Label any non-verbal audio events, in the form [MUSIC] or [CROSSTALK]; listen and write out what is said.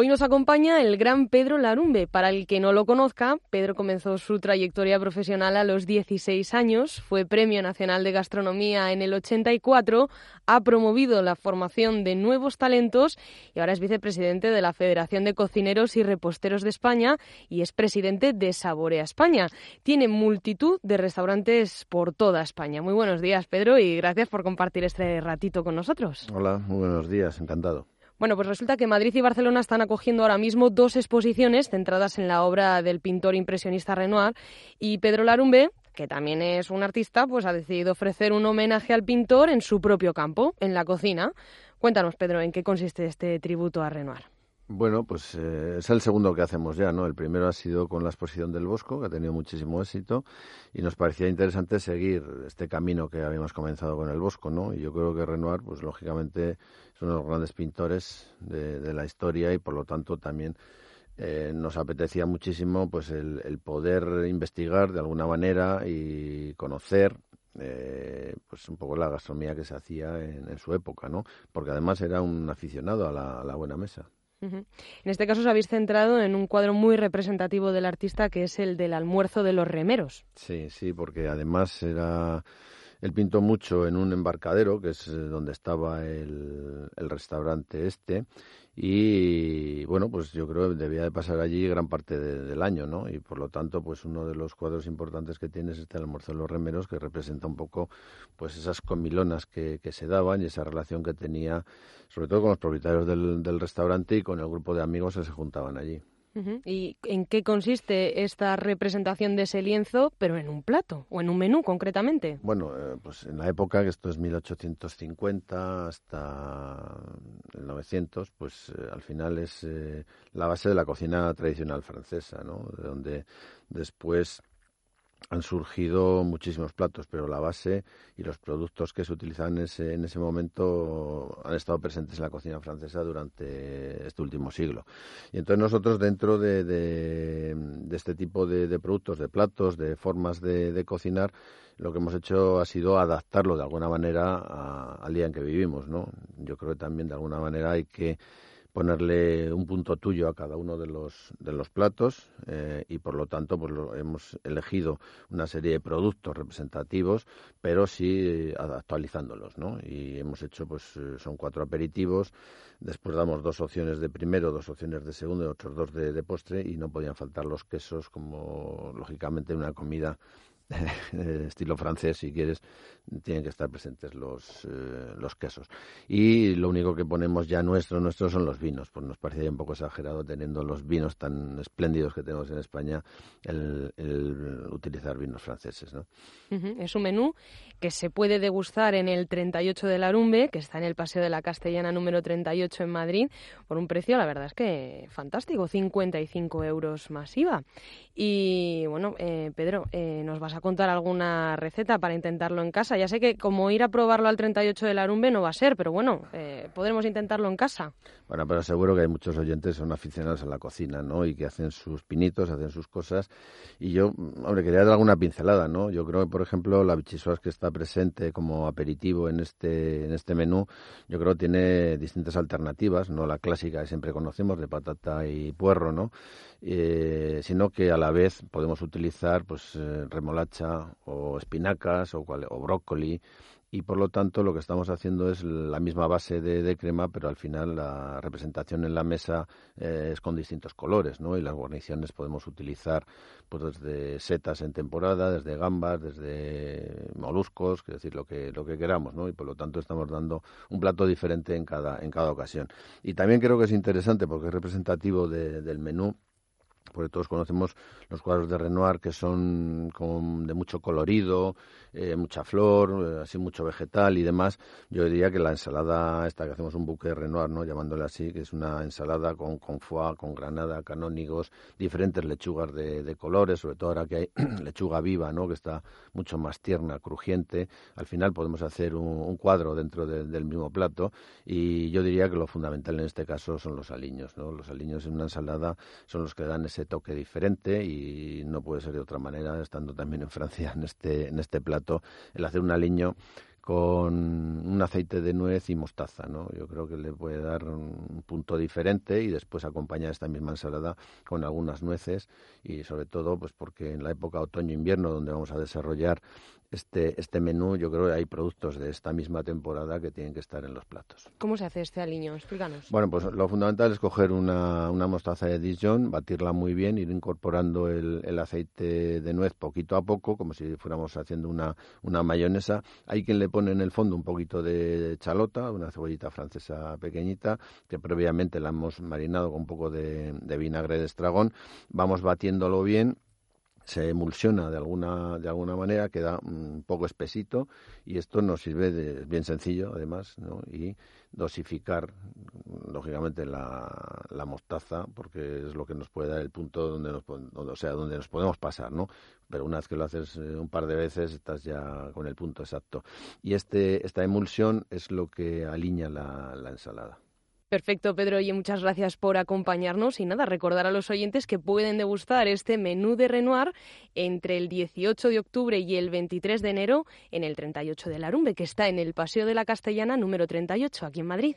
Hoy nos acompaña el gran Pedro Larumbe. Para el que no lo conozca, Pedro comenzó su trayectoria profesional a los 16 años, fue Premio Nacional de Gastronomía en el 84, ha promovido la formación de nuevos talentos y ahora es vicepresidente de la Federación de Cocineros y Reposteros de España y es presidente de Saborea España. Tiene multitud de restaurantes por toda España. Muy buenos días, Pedro, y gracias por compartir este ratito con nosotros. Hola, muy buenos días, encantado. Bueno, pues resulta que Madrid y Barcelona están acogiendo ahora mismo dos exposiciones centradas en la obra del pintor impresionista Renoir y Pedro Larumbe, que también es un artista, pues ha decidido ofrecer un homenaje al pintor en su propio campo, en la cocina. Cuéntanos, Pedro, ¿en qué consiste este tributo a Renoir? Bueno, pues eh, es el segundo que hacemos ya, ¿no? El primero ha sido con la exposición del Bosco, que ha tenido muchísimo éxito, y nos parecía interesante seguir este camino que habíamos comenzado con el Bosco, ¿no? Y yo creo que Renoir, pues lógicamente, es uno de los grandes pintores de, la historia y por lo tanto también eh, nos apetecía muchísimo pues el, poder investigar de alguna manera y conocer eh, pues un poco la gastronomía que se hacía en, su época, ¿no? Porque además era un aficionado a la buena mesa. En este caso os habéis centrado en un cuadro muy representativo del artista que es el del almuerzo de los remeros. Sí, sí, porque además era él pintó mucho en un embarcadero, que es eh, donde estaba el, el, restaurante este, y bueno, pues yo creo que debía de pasar allí gran parte del año, ¿no? Y por lo tanto, pues uno de los cuadros importantes que tiene es este almuerzo de los remeros, que representa un poco pues esas comilonas que, se daban y esa relación que tenía, sobre todo con los propietarios del restaurante y con el grupo de amigos que se juntaban allí. ¿Y en qué consiste esta representación de ese lienzo, pero en un plato o en un menú concretamente? Bueno, eh, pues en la época, que esto es 1850 hasta el 900, pues eh, al final es eh, la base de la cocina tradicional francesa, ¿no? De donde después han surgido muchísimos platos, pero la base y los productos que se utilizaban en ese, en ese momento han estado presentes en la cocina francesa durante este último siglo. Y entonces nosotros dentro de, de, este tipo de, productos, de platos, de formas de, cocinar, lo que hemos hecho ha sido adaptarlo de alguna manera al día en que vivimos, ¿no? Yo creo que también de alguna manera hay que ponerle un punto tuyo a cada uno de los, de los platos eh, y por lo tanto pues lo, hemos elegido una serie de productos representativos pero sí actualizándolos ¿no? y hemos hecho pues eh, son cuatro aperitivos después damos dos opciones de primero dos opciones de segundo y otros dos de, de postre y no podían faltar los quesos como lógicamente una comida [LAUGHS] estilo francés, si quieres, tienen que estar presentes los, eh, los quesos. Y lo único que ponemos ya nuestro, nuestro son los vinos, pues nos parecía un poco exagerado teniendo los vinos tan espléndidos que tenemos en España, el, utilizar vinos franceses. ¿no? Es un menú que se puede degustar en el 38 de la Arumbe, que está en el Paseo de la Castellana número 38 en Madrid, por un precio, la verdad es que fantástico, 55 euros masiva. Y bueno, eh, Pedro, eh, nos vas a contar alguna receta para intentarlo en casa. Ya sé que como ir a probarlo al 38 del Arumbe no va a ser, pero bueno, eh, podremos intentarlo en casa. Bueno, pero seguro que hay muchos oyentes que son aficionados a la cocina, ¿no? Y que hacen sus pinitos, hacen sus cosas. Y yo, hombre, quería dar alguna pincelada, ¿no? Yo creo que, por ejemplo, la bichisoas que está presente como aperitivo en este, en este menú, yo creo que tiene distintas alternativas, no la clásica que siempre conocemos de patata y puerro, ¿no? Eh, sino que a la vez podemos utilizar pues eh, o espinacas o, o brócoli y por lo tanto lo que estamos haciendo es la misma base de, crema, pero al final la representación en la mesa eh, es con distintos colores, ¿no? Y las guarniciones podemos utilizar pues desde setas en temporada, desde gambas, desde moluscos, es decir, lo que lo que queramos, ¿no? Y por lo tanto estamos dando un plato diferente en cada en cada ocasión. Y también creo que es interesante porque es representativo del menú porque todos conocemos los cuadros de Renoir que son de mucho colorido, eh, mucha flor, eh, así mucho vegetal y demás. Yo diría que la ensalada esta que hacemos un buque de Renoir, ¿no? llamándole así, que es una ensalada con, con foie, con granada, canónigos, diferentes lechugas de, colores, sobre todo ahora que hay [CLEARS THROAT] lechuga viva, ¿no? que está mucho más tierna, crujiente. Al final podemos hacer un, cuadro dentro del mismo plato y yo diría que lo fundamental en este caso son los aliños. ¿no? Los aliños en una ensalada son los que dan ese toque diferente y no puede ser de otra manera, estando también en Francia en este, en este plato, el hacer un aliño con un aceite de nuez y mostaza, ¿no? Yo creo que le puede dar un punto diferente y después acompañar esta misma ensalada con algunas nueces y sobre todo pues porque en la época otoño-invierno donde vamos a desarrollar este, este menú, yo creo que hay productos de esta misma temporada que tienen que estar en los platos. ¿Cómo se hace este aliño? Explícanos. Bueno, pues lo fundamental es coger una, una mostaza de Dijon, batirla muy bien, ir incorporando el, el, aceite de nuez poquito a poco, como si fuéramos haciendo una, una mayonesa. Hay quien le pone en el fondo un poquito de chalota, una cebollita francesa pequeñita, que previamente la hemos marinado con un poco de, de vinagre de estragón. Vamos batiéndolo bien se emulsiona de alguna, de alguna manera, queda un poco espesito y esto nos sirve de bien sencillo además, ¿no? y dosificar lógicamente la, la, mostaza porque es lo que nos puede dar el punto donde nos, o sea, donde nos podemos pasar, ¿no? Pero una vez que lo haces eh, un par de veces estás ya con el punto exacto. Y este, esta emulsión es lo que alinea la, la ensalada. Perfecto, Pedro. Oye, muchas gracias por acompañarnos y nada, recordar a los oyentes que pueden degustar este menú de Renoir entre el 18 de octubre y el 23 de enero en el 38 de Larumbe, que está en el Paseo de la Castellana número 38, aquí en Madrid.